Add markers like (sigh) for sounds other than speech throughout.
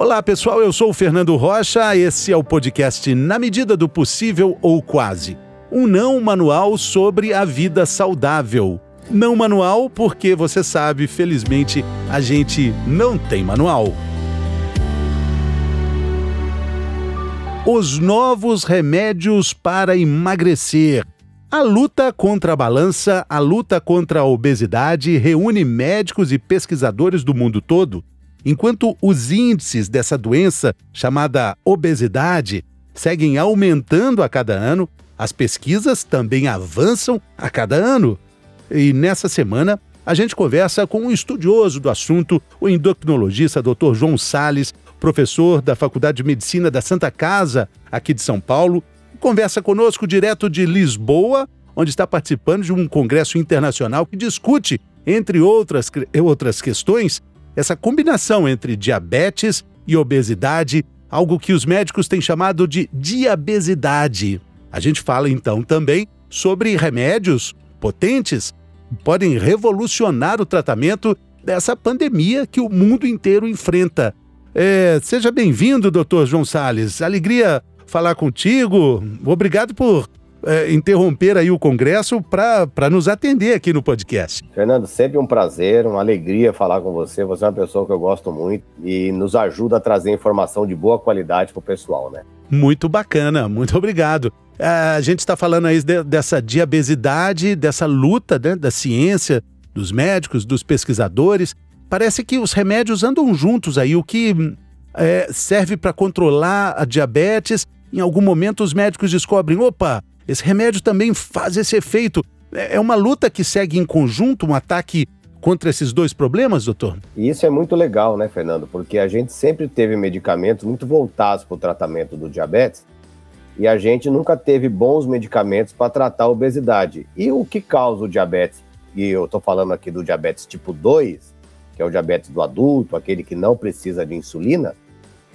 Olá pessoal, eu sou o Fernando Rocha, esse é o podcast Na Medida do Possível ou Quase. Um não manual sobre a vida saudável. Não manual porque você sabe, felizmente, a gente não tem manual. Os novos remédios para emagrecer. A luta contra a balança, a luta contra a obesidade reúne médicos e pesquisadores do mundo todo, enquanto os índices dessa doença, chamada obesidade, seguem aumentando a cada ano, as pesquisas também avançam a cada ano. E nessa semana, a gente conversa com um estudioso do assunto, o endocrinologista Dr. João Sales, professor da Faculdade de Medicina da Santa Casa, aqui de São Paulo, conversa conosco direto de Lisboa, onde está participando de um congresso internacional que discute, entre outras, outras questões, essa combinação entre diabetes e obesidade, algo que os médicos têm chamado de diabesidade. A gente fala então também sobre remédios potentes que podem revolucionar o tratamento dessa pandemia que o mundo inteiro enfrenta. É, seja bem-vindo, doutor João Sales. Alegria falar contigo. Obrigado por é, interromper aí o Congresso para nos atender aqui no podcast. Fernando, sempre um prazer, uma alegria falar com você. Você é uma pessoa que eu gosto muito e nos ajuda a trazer informação de boa qualidade para o pessoal, né? Muito bacana, muito obrigado. A gente está falando aí de, dessa diabesidade, dessa luta né, da ciência, dos médicos, dos pesquisadores. Parece que os remédios andam juntos aí, o que é, serve para controlar a diabetes. Em algum momento, os médicos descobrem: opa, esse remédio também faz esse efeito. É, é uma luta que segue em conjunto, um ataque contra esses dois problemas, doutor? E isso é muito legal, né, Fernando? Porque a gente sempre teve medicamentos muito voltados para o tratamento do diabetes e a gente nunca teve bons medicamentos para tratar a obesidade. E o que causa o diabetes? E eu estou falando aqui do diabetes tipo 2, que é o diabetes do adulto, aquele que não precisa de insulina.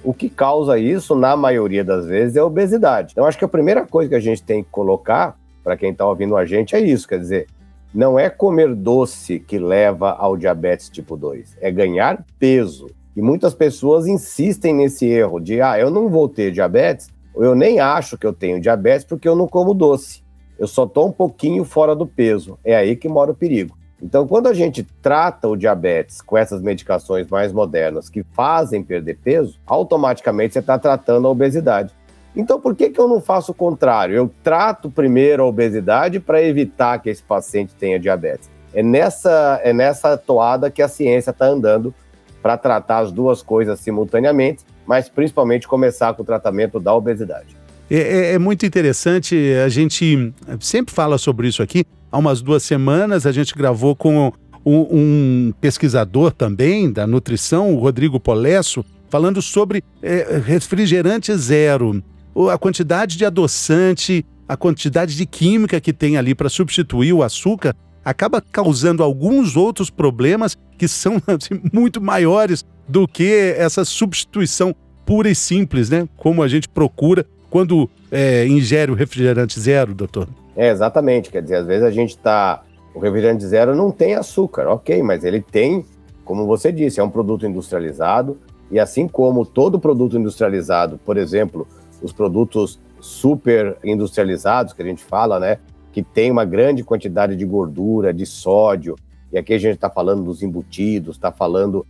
O que causa isso, na maioria das vezes, é a obesidade. Então, acho que a primeira coisa que a gente tem que colocar para quem está ouvindo a gente é isso: quer dizer, não é comer doce que leva ao diabetes tipo 2, é ganhar peso. E muitas pessoas insistem nesse erro de, ah, eu não vou ter diabetes, ou eu nem acho que eu tenho diabetes porque eu não como doce. Eu só estou um pouquinho fora do peso. É aí que mora o perigo. Então, quando a gente trata o diabetes com essas medicações mais modernas que fazem perder peso, automaticamente você está tratando a obesidade. Então, por que, que eu não faço o contrário? Eu trato primeiro a obesidade para evitar que esse paciente tenha diabetes. É nessa, é nessa toada que a ciência está andando para tratar as duas coisas simultaneamente, mas principalmente começar com o tratamento da obesidade. É, é, é muito interessante, a gente sempre fala sobre isso aqui, há umas duas semanas, a gente gravou com um, um pesquisador também da nutrição, o Rodrigo Polesso, falando sobre é, refrigerante zero, a quantidade de adoçante, a quantidade de química que tem ali para substituir o açúcar acaba causando alguns outros problemas que são (laughs) assim, muito maiores do que essa substituição pura e simples, né? Como a gente procura quando é, ingere o refrigerante zero, doutor. É, exatamente. Quer dizer, às vezes a gente está. O refrigerante zero não tem açúcar, ok, mas ele tem, como você disse, é um produto industrializado. E assim como todo produto industrializado, por exemplo, os produtos super industrializados que a gente fala, né? Que tem uma grande quantidade de gordura, de sódio. E aqui a gente está falando dos embutidos, está falando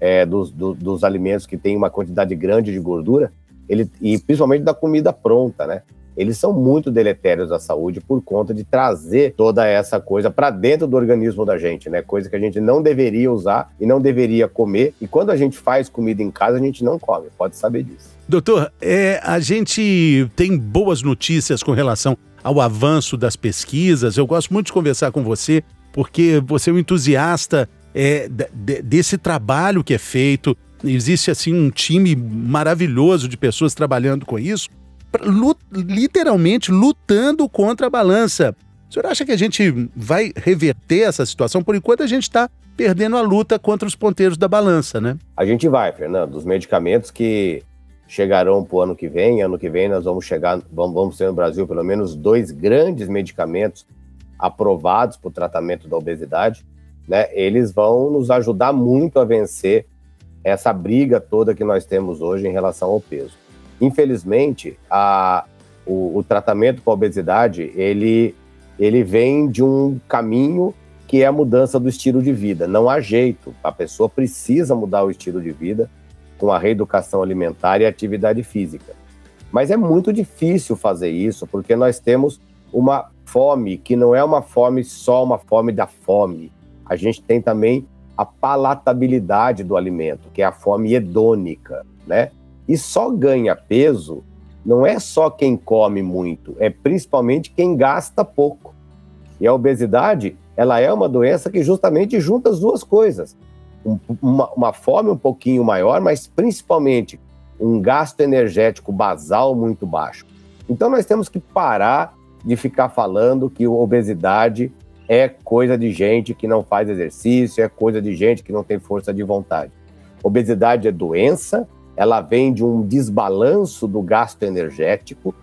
é, dos, do, dos alimentos que têm uma quantidade grande de gordura, ele, e principalmente da comida pronta, né? Eles são muito deletérios à saúde por conta de trazer toda essa coisa para dentro do organismo da gente, né? Coisa que a gente não deveria usar e não deveria comer. E quando a gente faz comida em casa, a gente não come, pode saber disso. Doutor, é, a gente tem boas notícias com relação ao avanço das pesquisas. Eu gosto muito de conversar com você, porque você é um entusiasta é, desse trabalho que é feito. Existe assim um time maravilhoso de pessoas trabalhando com isso lut, literalmente lutando contra a balança. O senhor acha que a gente vai reverter essa situação? Por enquanto, a gente está perdendo a luta contra os ponteiros da balança, né? A gente vai, Fernando. Os medicamentos que chegarão para o ano que vem, ano que vem nós vamos chegar, vamos, vamos ter no Brasil pelo menos dois grandes medicamentos aprovados para o tratamento da obesidade, né? Eles vão nos ajudar muito a vencer essa briga toda que nós temos hoje em relação ao peso. Infelizmente, a, o, o tratamento para a obesidade, ele, ele vem de um caminho que é a mudança do estilo de vida. Não há jeito, a pessoa precisa mudar o estilo de vida com a reeducação alimentar e atividade física. Mas é muito difícil fazer isso, porque nós temos uma fome que não é uma fome só uma fome da fome. A gente tem também a palatabilidade do alimento, que é a fome hedônica, né? E só ganha peso não é só quem come muito, é principalmente quem gasta pouco. E a obesidade, ela é uma doença que justamente junta as duas coisas. Um, uma, uma fome um pouquinho maior, mas principalmente um gasto energético basal muito baixo. Então nós temos que parar de ficar falando que obesidade é coisa de gente que não faz exercício, é coisa de gente que não tem força de vontade. Obesidade é doença, ela vem de um desbalanço do gasto energético,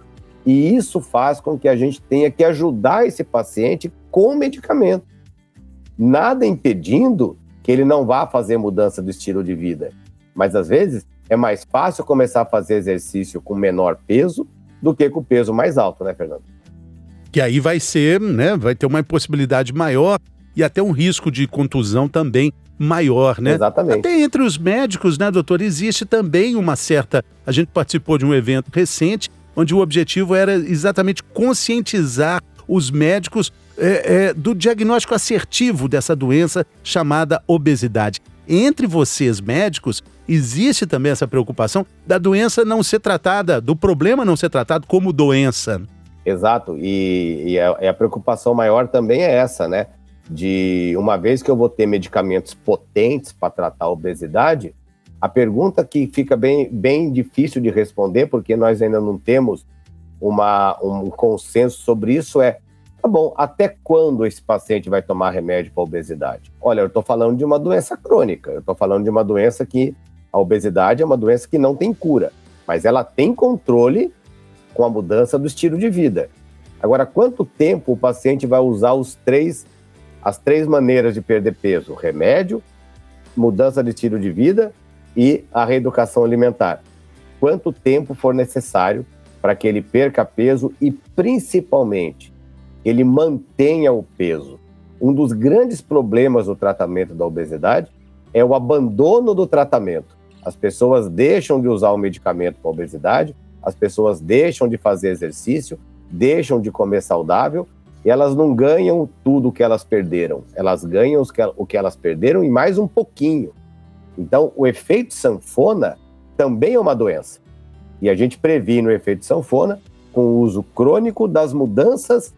e isso faz com que a gente tenha que ajudar esse paciente com medicamento. Nada impedindo que ele não vá fazer mudança do estilo de vida. Mas às vezes é mais fácil começar a fazer exercício com menor peso do que com peso mais alto, né, Fernando? Que aí vai ser, né, vai ter uma possibilidade maior e até um risco de contusão também maior, né? Exatamente. Até entre os médicos, né, doutor, existe também uma certa. A gente participou de um evento recente onde o objetivo era exatamente conscientizar os médicos é, é, do diagnóstico assertivo dessa doença chamada obesidade. Entre vocês, médicos, existe também essa preocupação da doença não ser tratada, do problema não ser tratado como doença. Exato, e, e a, a preocupação maior também é essa, né? De uma vez que eu vou ter medicamentos potentes para tratar a obesidade, a pergunta que fica bem, bem difícil de responder, porque nós ainda não temos uma, um consenso sobre isso, é: tá bom, até quando esse paciente vai tomar remédio para obesidade? Olha, eu estou falando de uma doença crônica, eu estou falando de uma doença que a obesidade é uma doença que não tem cura, mas ela tem controle com a mudança do estilo de vida. Agora, quanto tempo o paciente vai usar os três, as três maneiras de perder peso? Remédio, mudança de estilo de vida e a reeducação alimentar. Quanto tempo for necessário para que ele perca peso e, principalmente, ele mantenha o peso. Um dos grandes problemas do tratamento da obesidade é o abandono do tratamento. As pessoas deixam de usar o medicamento para obesidade, as pessoas deixam de fazer exercício, deixam de comer saudável e elas não ganham tudo o que elas perderam. Elas ganham o que elas perderam e mais um pouquinho. Então, o efeito sanfona também é uma doença. E a gente previne o efeito sanfona com o uso crônico das mudanças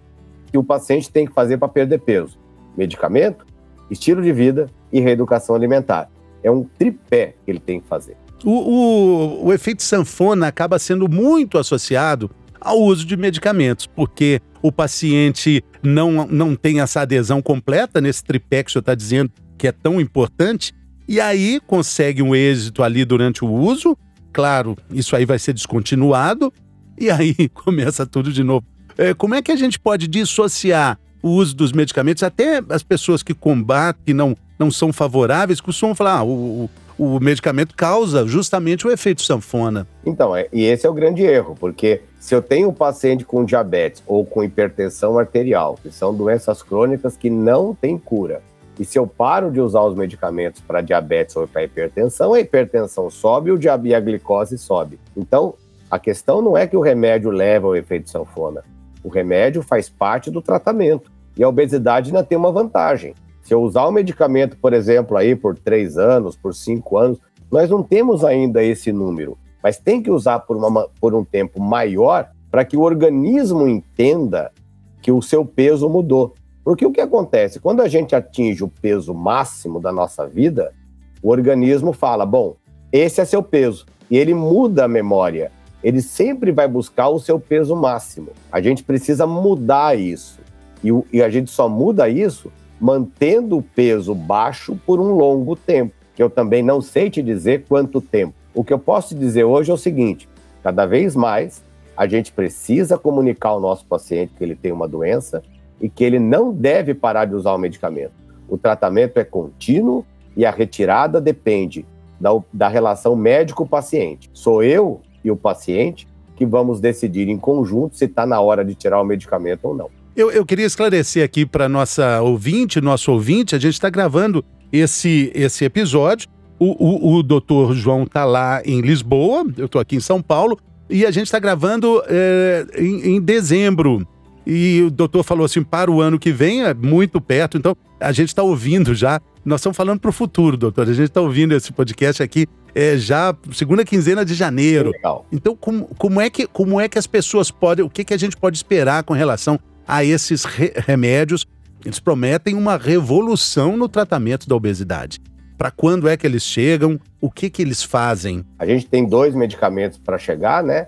que o paciente tem que fazer para perder peso: medicamento, estilo de vida e reeducação alimentar. É um tripé que ele tem que fazer. O, o, o efeito sanfona acaba sendo muito associado ao uso de medicamentos, porque o paciente não, não tem essa adesão completa nesse tripé que o senhor está dizendo que é tão importante, e aí consegue um êxito ali durante o uso. Claro, isso aí vai ser descontinuado e aí (laughs) começa tudo de novo. É, como é que a gente pode dissociar o uso dos medicamentos? Até as pessoas que combatem, não, não são favoráveis, costumam falar: ah, o, o medicamento causa justamente o efeito sanfona. Então, é, e esse é o grande erro, porque se eu tenho um paciente com diabetes ou com hipertensão arterial, que são doenças crônicas que não têm cura, e se eu paro de usar os medicamentos para diabetes ou para hipertensão, a hipertensão sobe e a glicose sobe. Então, a questão não é que o remédio leva ao efeito sanfona. O remédio faz parte do tratamento. E a obesidade ainda tem uma vantagem. Se eu usar o medicamento, por exemplo, aí por três anos, por cinco anos, nós não temos ainda esse número. Mas tem que usar por, uma, por um tempo maior para que o organismo entenda que o seu peso mudou. Porque o que acontece? Quando a gente atinge o peso máximo da nossa vida, o organismo fala: bom, esse é seu peso. E ele muda a memória. Ele sempre vai buscar o seu peso máximo. A gente precisa mudar isso. E, e a gente só muda isso mantendo o peso baixo por um longo tempo. Que eu também não sei te dizer quanto tempo. O que eu posso dizer hoje é o seguinte: cada vez mais a gente precisa comunicar ao nosso paciente que ele tem uma doença e que ele não deve parar de usar o medicamento. O tratamento é contínuo e a retirada depende da, da relação médico-paciente. Sou eu e o paciente que vamos decidir em conjunto se está na hora de tirar o medicamento ou não. Eu, eu queria esclarecer aqui para nossa ouvinte, nosso ouvinte, a gente está gravando esse, esse episódio. O, o, o doutor João está lá em Lisboa, eu estou aqui em São Paulo, e a gente está gravando é, em, em dezembro. E o doutor falou assim: para o ano que vem, é muito perto, então a gente está ouvindo já. Nós estamos falando para o futuro, doutor. A gente está ouvindo esse podcast aqui é, já segunda quinzena de janeiro. Legal. Então, como, como, é que, como é que as pessoas podem. O que, que a gente pode esperar com relação a esses re remédios? Eles prometem uma revolução no tratamento da obesidade. Para quando é que eles chegam? O que, que eles fazem? A gente tem dois medicamentos para chegar, né?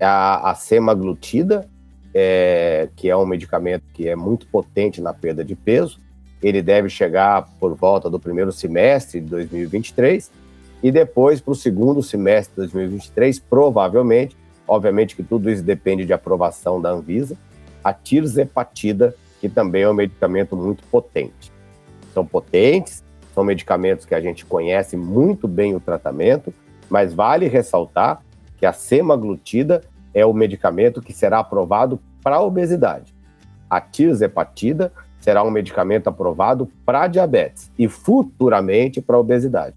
A, a semaglutida é, que é um medicamento que é muito potente na perda de peso. Ele deve chegar por volta do primeiro semestre de 2023 e depois para o segundo semestre de 2023, provavelmente, obviamente que tudo isso depende de aprovação da Anvisa, a tirzepatida, que também é um medicamento muito potente. São potentes, são medicamentos que a gente conhece muito bem o tratamento, mas vale ressaltar que a semaglutida é o medicamento que será aprovado para a obesidade. A tirzepatida será um medicamento aprovado para diabetes e futuramente para obesidade.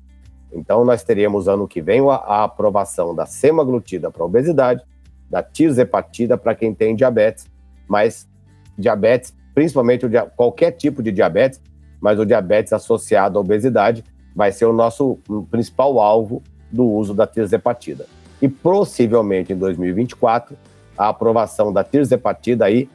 Então, nós teremos ano que vem a aprovação da semaglutida para obesidade, da tirzepatida para quem tem diabetes, mas diabetes, principalmente o, qualquer tipo de diabetes, mas o diabetes associado à obesidade vai ser o nosso principal alvo do uso da tirzepatida e possivelmente em 2024 a aprovação da tirzepatida aí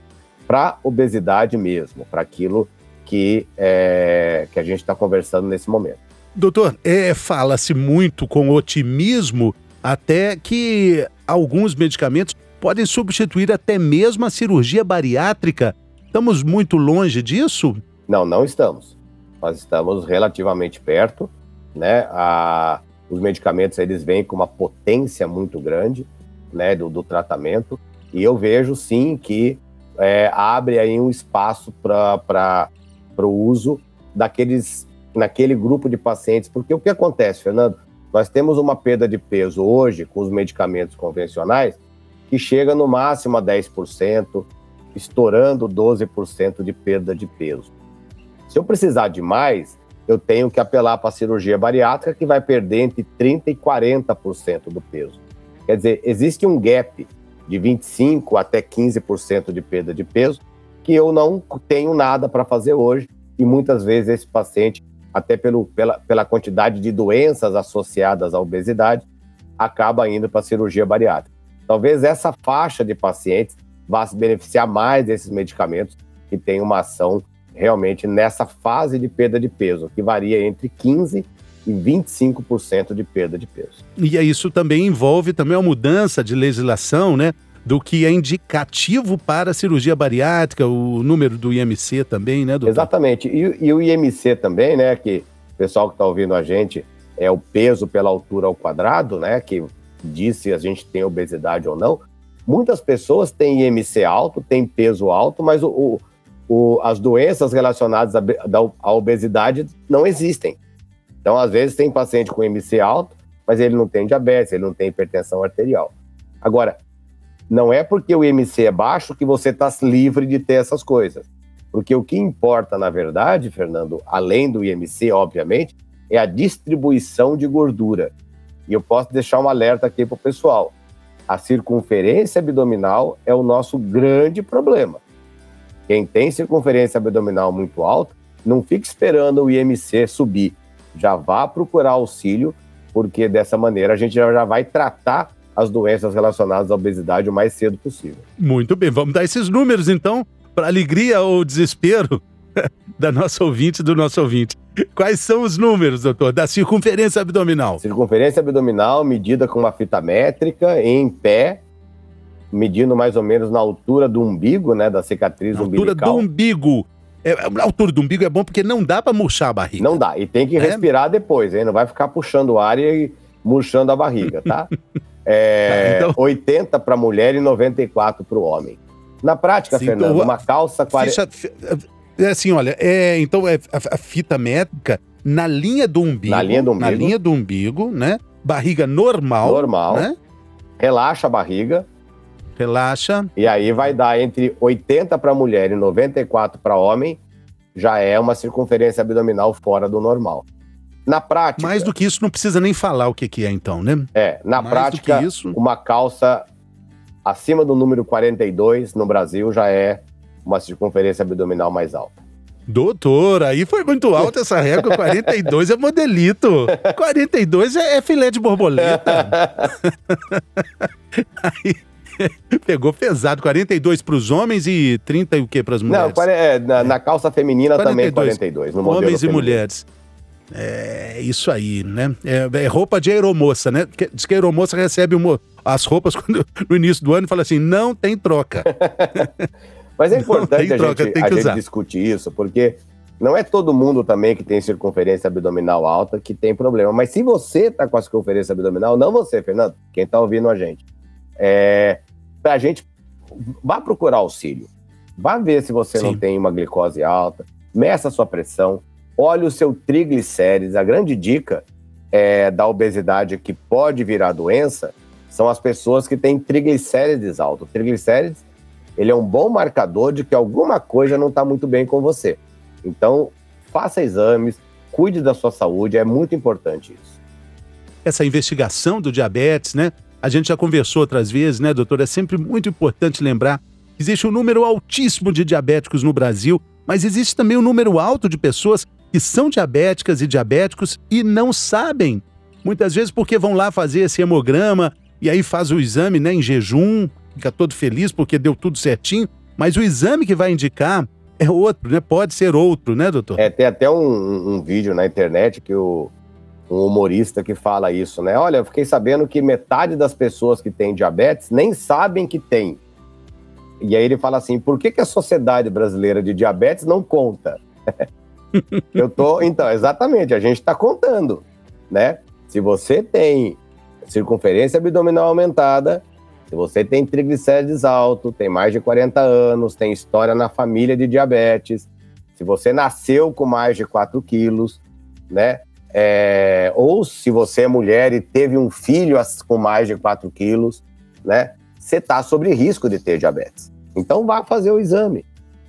para obesidade mesmo, para aquilo que, é, que a gente está conversando nesse momento. Doutor, é, fala-se muito com otimismo até que alguns medicamentos podem substituir até mesmo a cirurgia bariátrica. Estamos muito longe disso? Não, não estamos. Nós estamos relativamente perto, né? A, os medicamentos eles vêm com uma potência muito grande né, do, do tratamento, e eu vejo sim que é, abre aí um espaço para o uso daqueles, naquele grupo de pacientes, porque o que acontece, Fernando? Nós temos uma perda de peso hoje com os medicamentos convencionais que chega no máximo a 10%, estourando 12% de perda de peso. Se eu precisar de mais, eu tenho que apelar para a cirurgia bariátrica, que vai perder entre 30% e 40% do peso. Quer dizer, existe um gap de 25% até 15% de perda de peso que eu não tenho nada para fazer hoje, e muitas vezes esse paciente, até pelo, pela, pela quantidade de doenças associadas à obesidade, acaba indo para a cirurgia bariátrica. Talvez essa faixa de pacientes vá se beneficiar mais desses medicamentos que têm uma ação realmente nessa fase de perda de peso, que varia entre 15% e 25% de perda de peso. E isso também envolve também a mudança de legislação, né? Do que é indicativo para a cirurgia bariátrica, o número do IMC também, né, doutor? Exatamente. E, e o IMC também, né? Que o pessoal que está ouvindo a gente é o peso pela altura ao quadrado, né? Que diz se a gente tem obesidade ou não. Muitas pessoas têm IMC alto, têm peso alto, mas o, o as doenças relacionadas à, obesidade não existem. Então, às vezes, tem paciente com MC alto, mas ele não tem diabetes, ele não tem hipertensão arterial. Agora, não é porque o IMC é baixo que você está livre de ter essas coisas. Porque o que importa, na verdade, Fernando, além do IMC, obviamente, é a distribuição de gordura. E eu posso deixar um alerta aqui para o pessoal. A circunferência abdominal é o nosso grande problema. Quem tem circunferência abdominal muito alta, não fique esperando o IMC subir. Já vá procurar auxílio, porque dessa maneira a gente já vai tratar as doenças relacionadas à obesidade o mais cedo possível. Muito bem, vamos dar esses números então, para alegria ou desespero (laughs) da nossa ouvinte do nosso ouvinte. (laughs) Quais são os números, doutor, da circunferência abdominal? Circunferência abdominal medida com uma fita métrica em pé medindo mais ou menos na altura do umbigo, né, da cicatriz na umbilical. Altura do umbigo. É, a altura do umbigo é bom porque não dá para murchar a barriga. Não dá, e tem que é? respirar depois, hein? Não vai ficar puxando o ar e murchando a barriga, tá? (laughs) é, tá, então... 80 para mulher e 94 para o homem. Na prática, Sim, Fernando, então, uma calça... 40... Ficha, é assim, olha, é, então é, a, a, fita métrica na linha do umbigo. Na linha do umbigo. Na linha do umbigo, né? Barriga normal. Normal. Né? Relaxa a barriga. Relaxa. E aí vai dar entre 80 para mulher e 94 para homem, já é uma circunferência abdominal fora do normal. Na prática. Mais do que isso, não precisa nem falar o que, que é, então, né? É, na Mais prática, isso... uma calça acima do número 42 no Brasil já é uma circunferência abdominal mais alta. Doutor, aí foi muito alta essa régua. (laughs) 42 é modelito. 42 é, é filé de borboleta. (laughs) aí pegou pesado. 42 para os homens e 30 e o que para as mulheres? Não, é, na, na, calça feminina 42. também 42. No homens e mulheres. É isso aí, né? É, é, roupa de aeromoça, né? Diz que a aeromoça recebe uma, as roupas quando, no início do ano e fala assim: não tem troca. (laughs) Mas é importante a, troca, gente, a gente discutir isso, porque não é todo mundo também que tem circunferência abdominal alta que tem problema. Mas se você está com a circunferência abdominal, não você, Fernando, quem está ouvindo a gente, é, a gente vá procurar auxílio. Vá ver se você Sim. não tem uma glicose alta, meça a sua pressão, olhe o seu triglicérides. A grande dica é, da obesidade que pode virar doença são as pessoas que têm triglicérides altos. Triglicérides ele é um bom marcador de que alguma coisa não está muito bem com você. Então, faça exames, cuide da sua saúde, é muito importante isso. Essa investigação do diabetes, né? A gente já conversou outras vezes, né, doutor? É sempre muito importante lembrar que existe um número altíssimo de diabéticos no Brasil, mas existe também um número alto de pessoas que são diabéticas e diabéticos e não sabem. Muitas vezes porque vão lá fazer esse hemograma e aí faz o exame né, em jejum, fica todo feliz porque deu tudo certinho, mas o exame que vai indicar é outro, né? Pode ser outro, né, doutor? É, tem até um, um vídeo na internet que o, um humorista que fala isso, né? Olha, eu fiquei sabendo que metade das pessoas que têm diabetes nem sabem que tem. E aí ele fala assim: por que, que a Sociedade Brasileira de Diabetes não conta? (laughs) eu tô. Então, exatamente, a gente está contando, né? Se você tem circunferência abdominal aumentada, se você tem triglicérides alto, tem mais de 40 anos, tem história na família de diabetes, se você nasceu com mais de 4 quilos, né? É, ou se você é mulher e teve um filho com mais de 4 quilos, né? Você está sobre risco de ter diabetes. Então vá fazer o exame.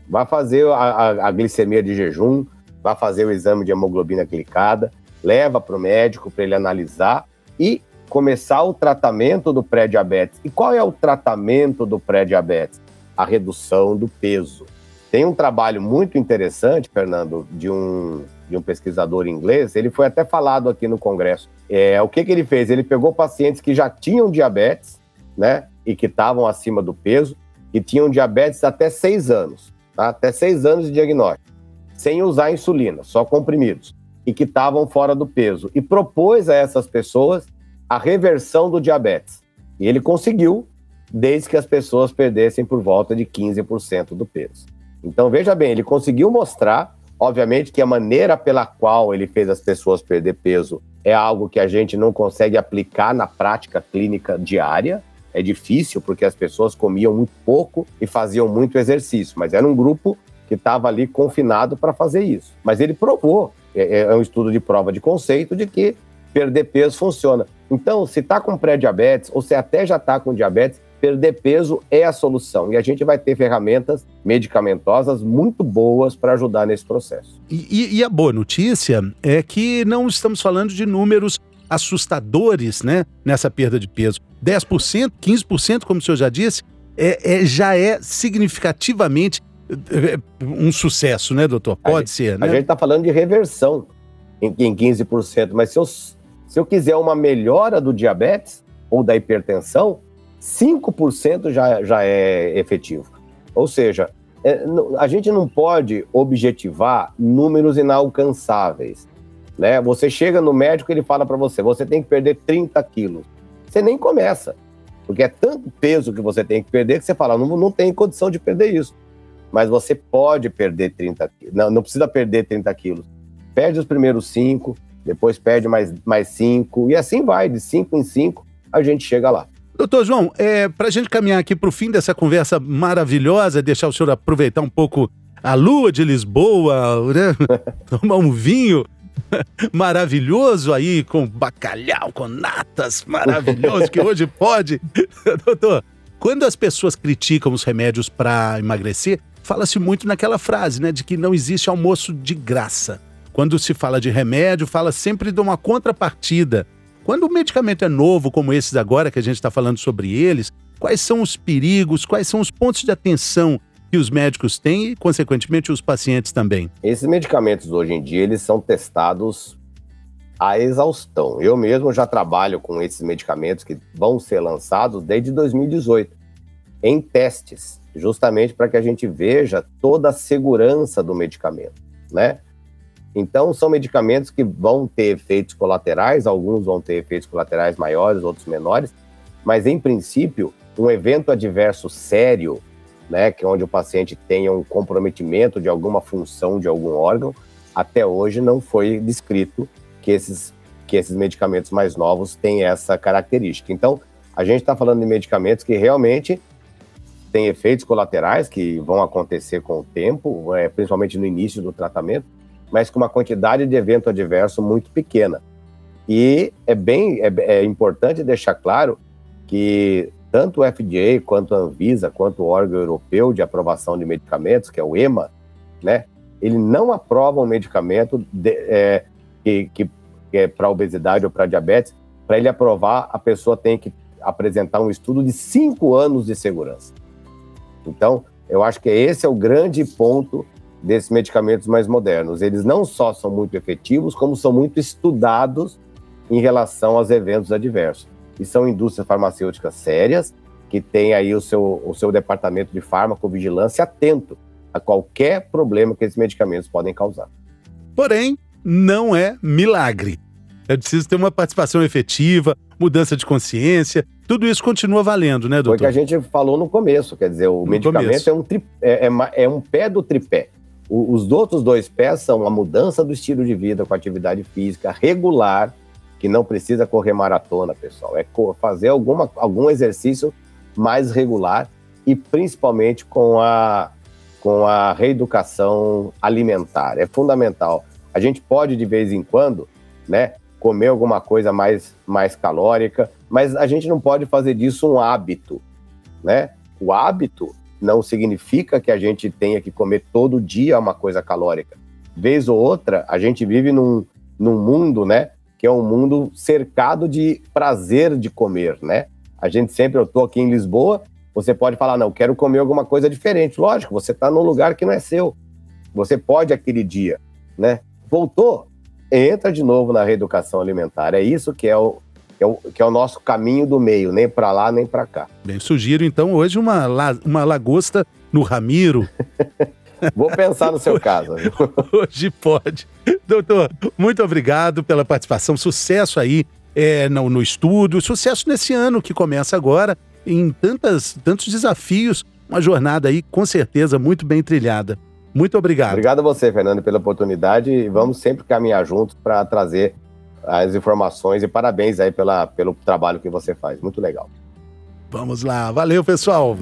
Vá fazer a, a, a glicemia de jejum, vá fazer o exame de hemoglobina glicada, leva para o médico para ele analisar e começar o tratamento do pré-diabetes. E qual é o tratamento do pré-diabetes? A redução do peso. Tem um trabalho muito interessante, Fernando, de um, de um pesquisador inglês, ele foi até falado aqui no Congresso. É, o que, que ele fez? Ele pegou pacientes que já tinham diabetes, né, e que estavam acima do peso, e tinham diabetes até seis anos, tá? até seis anos de diagnóstico, sem usar insulina, só comprimidos, e que estavam fora do peso. E propôs a essas pessoas a reversão do diabetes. E ele conseguiu, desde que as pessoas perdessem por volta de 15% do peso. Então, veja bem, ele conseguiu mostrar, obviamente, que a maneira pela qual ele fez as pessoas perder peso é algo que a gente não consegue aplicar na prática clínica diária. É difícil, porque as pessoas comiam muito pouco e faziam muito exercício, mas era um grupo que estava ali confinado para fazer isso. Mas ele provou, é, é um estudo de prova de conceito, de que perder peso funciona. Então, se está com pré-diabetes ou se até já está com diabetes, perder peso é a solução. E a gente vai ter ferramentas medicamentosas muito boas para ajudar nesse processo. E, e, a boa notícia é que não estamos falando de números assustadores né, nessa perda de peso. 10%, 15%, como o senhor já disse, é, é já é significativamente é, um sucesso, né, doutor? Pode gente, ser, né? A gente está falando de reversão em, em 15%, mas se eu se eu quiser uma melhora do diabetes ou da hipertensão, 5% já, já é efetivo. Ou seja, é, a gente não pode objetivar números inalcançáveis. Né? Você chega no médico e ele fala para você, você tem que perder 30 quilos. Você nem começa, porque é tanto peso que você tem que perder que você fala, não, não tem condição de perder isso. Mas você pode perder 30 quilos, não, não precisa perder 30 quilos. Perde os primeiros 5, depois perde mais, mais cinco, e assim vai, de cinco em cinco, a gente chega lá. Doutor João, é, para a gente caminhar aqui para o fim dessa conversa maravilhosa, deixar o senhor aproveitar um pouco a lua de Lisboa, né? (laughs) tomar um vinho, (laughs) maravilhoso aí, com bacalhau, com natas, maravilhoso, que hoje pode. (laughs) Doutor, quando as pessoas criticam os remédios para emagrecer, fala-se muito naquela frase, né, de que não existe almoço de graça. Quando se fala de remédio, fala sempre de uma contrapartida. Quando o medicamento é novo, como esses agora que a gente está falando sobre eles, quais são os perigos, quais são os pontos de atenção que os médicos têm e, consequentemente, os pacientes também? Esses medicamentos hoje em dia eles são testados à exaustão. Eu mesmo já trabalho com esses medicamentos que vão ser lançados desde 2018 em testes, justamente para que a gente veja toda a segurança do medicamento, né? Então, são medicamentos que vão ter efeitos colaterais, alguns vão ter efeitos colaterais maiores, outros menores, mas em princípio, um evento adverso sério, né, que é onde o paciente tenha um comprometimento de alguma função de algum órgão, até hoje não foi descrito que esses, que esses medicamentos mais novos têm essa característica. Então, a gente está falando de medicamentos que realmente têm efeitos colaterais que vão acontecer com o tempo, é, principalmente no início do tratamento, mas com uma quantidade de evento adverso muito pequena. E é bem é, é importante deixar claro que tanto o FDA quanto a Anvisa, quanto o órgão europeu de aprovação de medicamentos, que é o EMA, né, ele não aprova um medicamento de, é, que, que, é para obesidade ou para diabetes. Para ele aprovar, a pessoa tem que apresentar um estudo de cinco anos de segurança. Então, eu acho que esse é o grande ponto desses medicamentos mais modernos. Eles não só são muito efetivos, como são muito estudados em relação aos eventos adversos. E são indústrias farmacêuticas sérias, que têm aí o seu, o seu departamento de farmacovigilância atento a qualquer problema que esses medicamentos podem causar. Porém, não é milagre. É preciso ter uma participação efetiva, mudança de consciência, tudo isso continua valendo, né, doutor? Foi o que a gente falou no começo, quer dizer, o no medicamento é um, tri, é, é, é um pé do tripé. O, os outros dois pés são a mudança do estilo de vida com atividade física regular, que não precisa correr maratona, pessoal. É fazer alguma, algum exercício mais regular e principalmente com a, com a reeducação alimentar. É fundamental. A gente pode, de vez em quando, né, comer alguma coisa mais, mais calórica, mas a gente não pode fazer disso um hábito, né? O hábito não significa que a gente tenha que comer todo dia uma coisa calórica. Vez ou outra, a gente vive num, num mundo, né, que é um mundo cercado de prazer de comer, né? A gente sempre, eu tô aqui em Lisboa, você pode falar, não, quero comer alguma coisa diferente. Lógico, você está num lugar que não é seu. Você pode aquele dia, né? Voltou, entra de novo na reeducação alimentar. É isso que é o, que é o, que é o nosso caminho do meio, nem para lá nem para cá. Bem, sugiro então hoje uma, uma lagosta no Ramiro. (laughs) Vou pensar no seu caso. (laughs) Hoje pode. Doutor, muito obrigado pela participação. Sucesso aí é, no, no estudo, sucesso nesse ano que começa agora, em tantas, tantos desafios. Uma jornada aí, com certeza, muito bem trilhada. Muito obrigado. Obrigado a você, Fernando, pela oportunidade. E vamos sempre caminhar juntos para trazer as informações e parabéns aí pela, pelo trabalho que você faz. Muito legal. Vamos lá. Valeu, pessoal.